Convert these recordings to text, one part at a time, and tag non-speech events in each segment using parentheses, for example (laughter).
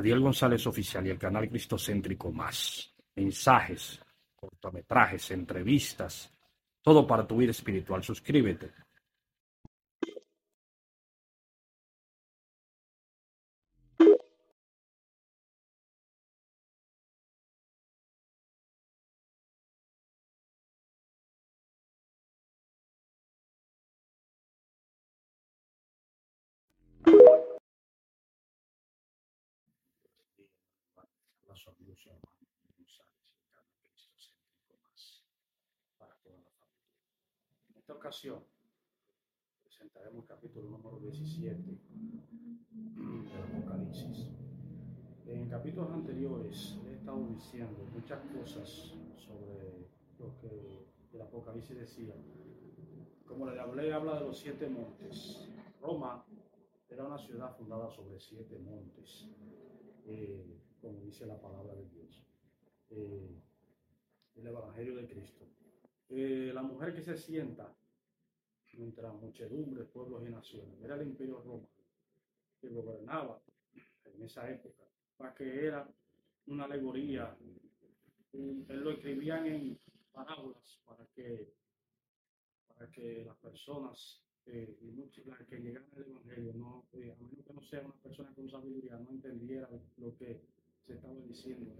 Adiel González Oficial y el canal Cristocéntrico Más. Mensajes, cortometrajes, entrevistas, todo para tu vida espiritual. Suscríbete. La solución más para toda la familia. En esta ocasión presentaremos el capítulo número 17 del Apocalipsis. En capítulos anteriores he estado diciendo muchas cosas sobre lo que el Apocalipsis decía. Como le hablé, habla de los siete montes. Roma era una ciudad fundada sobre siete montes. Eh, como dice la palabra de Dios, eh, el Evangelio de Cristo. Eh, la mujer que se sienta mientras muchedumbres, pueblos y naciones, era el imperio romano que gobernaba en esa época, para que era una alegoría, él lo escribían en parábolas para que, para que las personas eh, y muchos que llegan al Evangelio, no, a menos que no sea una persona con sabiduría, no entendiera lo que estaba diciendo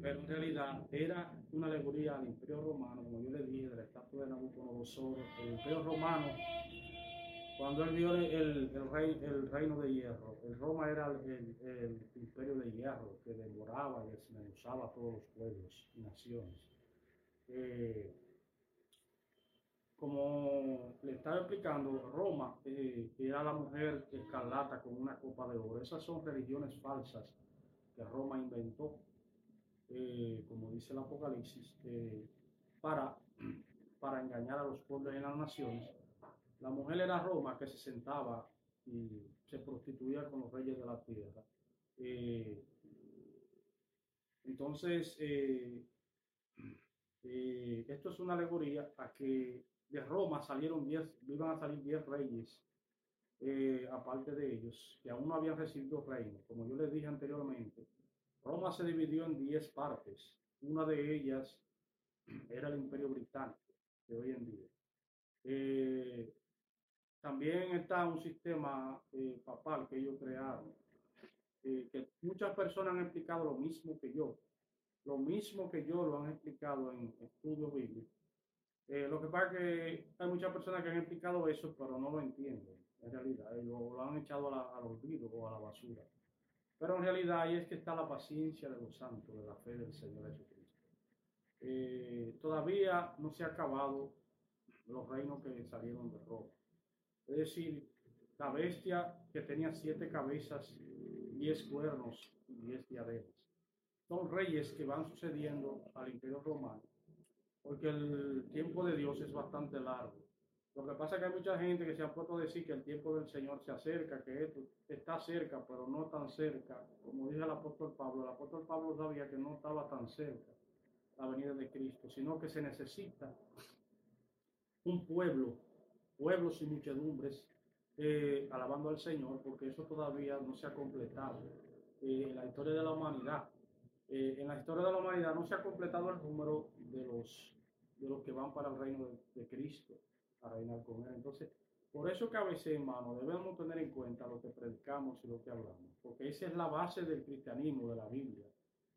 Pero en realidad era una alegoría al imperio romano, como yo le dije, de la estatua de Nabucodonosor, el imperio romano, cuando él vio el, el, rey, el reino de hierro, el Roma era el, imperio de hierro que devoraba y desmenuzaba a todos los pueblos y naciones. Eh, como le estaba explicando, Roma eh, era la mujer escarlata con una copa de oro. Esas son religiones falsas Roma inventó, eh, como dice el Apocalipsis, eh, para, (clears throat) para engañar a los pueblos y las naciones. La mujer era Roma que se sentaba y se prostituía con los reyes de la tierra. Eh, entonces, esto es una alegoría a que de Roma salieron 10, iban a salir 10 reyes eh, aparte de ellos, que aún no habían recibido reino. Como yo les dije anteriormente, Roma se dividió en 10 partes. Una de ellas era el Imperio Británico de hoy en día. Eh, también está un sistema eh, papal que ellos crearon, que muchas personas han explicado lo mismo que yo. Lo mismo que yo lo han explicado en estudios bíblicos. lo que pasa es que hay muchas personas que han explicado eso, pero no lo entienden en realidad, lo, han echado al olvido o a la basura. Pero en realidad ahí es que está la paciencia de los santos, de la fe del Señor Jesucristo. Eh, todavía no se ha acabado los reinos que salieron de Roma. Es decir, la bestia que tenía siete cabezas, diez cuernos y diez diademas. Son reyes que van sucediendo al imperio romano, porque el tiempo de Dios es bastante largo. Lo que pasa es que hay mucha gente que se ha puesto a decir que el tiempo del Señor se acerca, que esto está cerca, pero no tan cerca. Como dice el apóstol Pablo, el apóstol Pablo sabía que no estaba tan cerca la venida de Cristo, sino que se necesita un pueblo, pueblos y muchedumbres, eh, alabando al Señor, porque eso todavía no se ha completado eh, en la historia de la humanidad. Eh, en la historia de la humanidad no se ha completado el número de los, de los que van para el reino de Cristo a reinar con Él. Entonces, por eso que a veces, hermano, debemos tener en cuenta lo que predicamos y lo que hablamos, porque esa es la base del cristianismo, de la Biblia,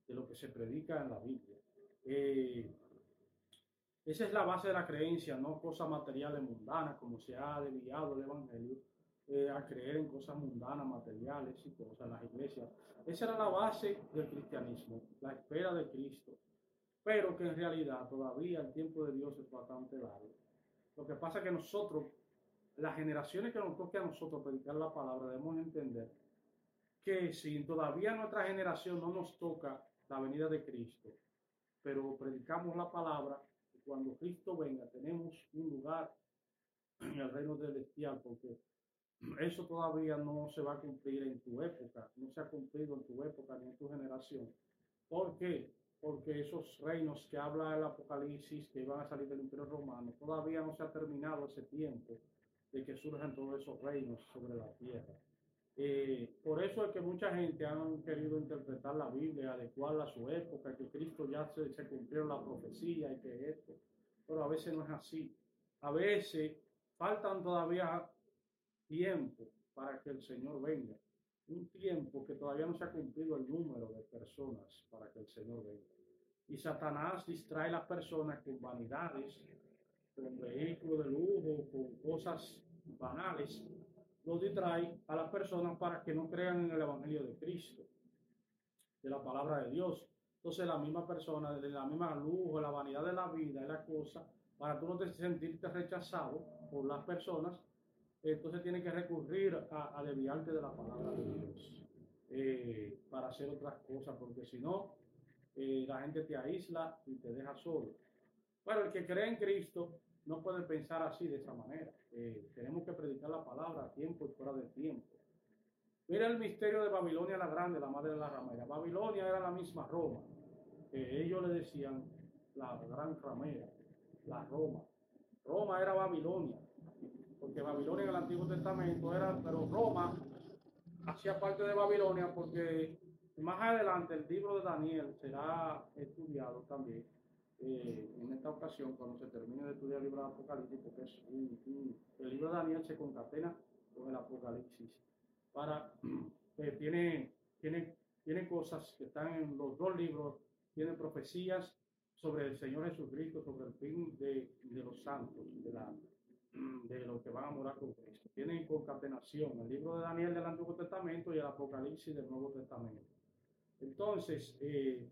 de lo que se predica en la Biblia. Eh, esa es la base de la creencia, no cosas materiales mundanas, como se ha desviado el Evangelio, eh, a creer en cosas mundanas, materiales y cosas en las iglesias. Esa era la base del cristianismo, la espera de Cristo, pero que en realidad todavía el tiempo de Dios es bastante largo lo que pasa es que nosotros, las generaciones que nos toque a nosotros predicar la palabra, debemos entender que si todavía nuestra generación no nos toca la venida de Cristo, pero predicamos la palabra, cuando Cristo venga tenemos un lugar en el reino celestial, porque eso todavía no se va a cumplir en tu época, no se ha cumplido en tu época ni en tu generación. ¿Por qué? Porque esos reinos que habla el Apocalipsis que iban a salir del Imperio Romano, todavía no se ha terminado ese tiempo de que surjan todos esos reinos sobre la tierra. Eh, por eso es que mucha gente ha querido interpretar la Biblia, adecuarla a su época, que Cristo ya se, se cumplió la profecía y que esto, pero a veces no es así. A veces faltan todavía tiempo para que el Señor venga. Un tiempo que todavía no se ha cumplido el número de personas para que el Señor venga. Y Satanás distrae a las personas con vanidades, con vehículos de lujo, con cosas banales lo distrae a las personas para que no crean en el Evangelio de Cristo, de la palabra de Dios. Entonces la misma persona, de la misma lujo, la vanidad de la vida y la cosa, para tú no te sentirte rechazado por las personas, entonces tienes que recurrir a, a, desviarte de la palabra de Dios eh, para hacer otras cosas, porque si no, eh, la gente te aísla y te deja solo. Pero el que cree en Cristo no puede pensar así de esa manera. Eh, tenemos que predicar la palabra a tiempo y fuera de tiempo. Mira el misterio de Babilonia la Grande, la madre de la ramera. Babilonia era la misma Roma. ellos le decían la gran ramera, la Roma. Roma era Babilonia, porque Babilonia en el Antiguo Testamento era, pero Roma hacía parte de Babilonia porque más adelante el libro de Daniel será estudiado también eh, en esta ocasión, cuando se termine de estudiar el libro de Apocalipsis, porque es el libro de Daniel se concatena con el Apocalipsis, para, que (clears throat) tiene, tiene, tiene cosas que están en los dos libros, tiene profecías sobre el Señor Jesucristo, sobre el fin de, de los santos, de, la, (clears throat) de los que van a morar con Cristo. Tienen concatenación el libro de Daniel del Antiguo Testamento y el Apocalipsis del Nuevo Testamento. Entonces, eh,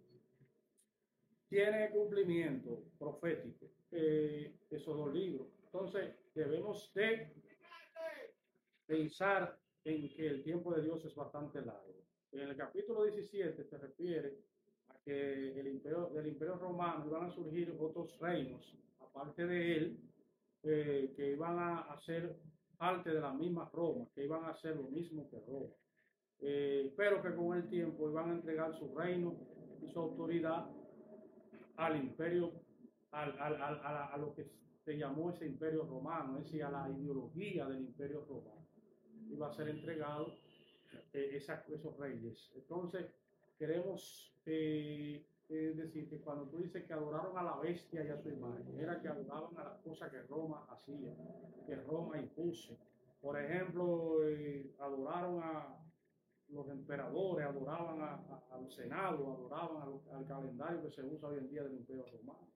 tiene cumplimiento profético eh, esos dos libros. Entonces debemos de pensar en que el tiempo de Dios es bastante largo. En el capítulo 17 se refiere a que el imperio, del imperio romano iban a surgir otros reinos, aparte de él, eh, que iban a ser parte de la misma Roma, que iban a hacer lo mismo que Roma. Eh, pero que con el tiempo iban a entregar su reino y su autoridad al imperio, al, al, a, a, lo que se llamó ese imperio romano, es decir, a la ideología del imperio romano. Iba a ser entregado eh, esos reyes. Entonces, queremos eh, decir que cuando tú dices que adoraron a la bestia y a su imagen, era que adoraban a las cosas que Roma hacía, que Roma impuso. Por ejemplo, eh, adoraron a, los emperadores adoraban al Senado, adoraban al, calendario que se usa hoy en día del Imperio Romano.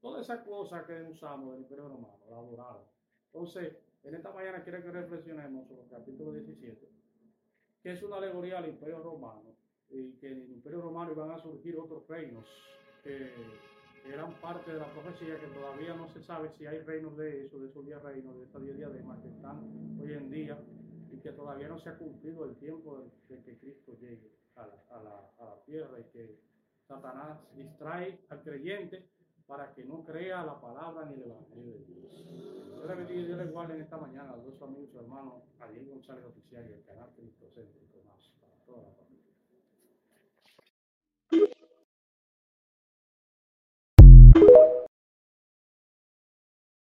Todas esas cosas que usamos del Imperio Romano, la adoraban. Entonces, en esta mañana quiero que reflexionemos sobre el capítulo 17, que es una alegoría al Imperio Romano, y que en el Imperio Romano iban a surgir otros reinos que eran parte de la profecía, que todavía no se sabe si hay reinos de eso, de esos 10 reinos, de estas 10 diademas que están hoy en día que todavía no se ha cumplido el tiempo de, que Cristo llegue a la, a la, a la tierra y que Satanás distrae al creyente para que no crea la palabra ni el evangelio de Dios. Yo le bendiga Dios le guarde en esta mañana a los amigos y hermanos, a Diego González Oficial y al canal Cristo Céntrico más para toda la familia.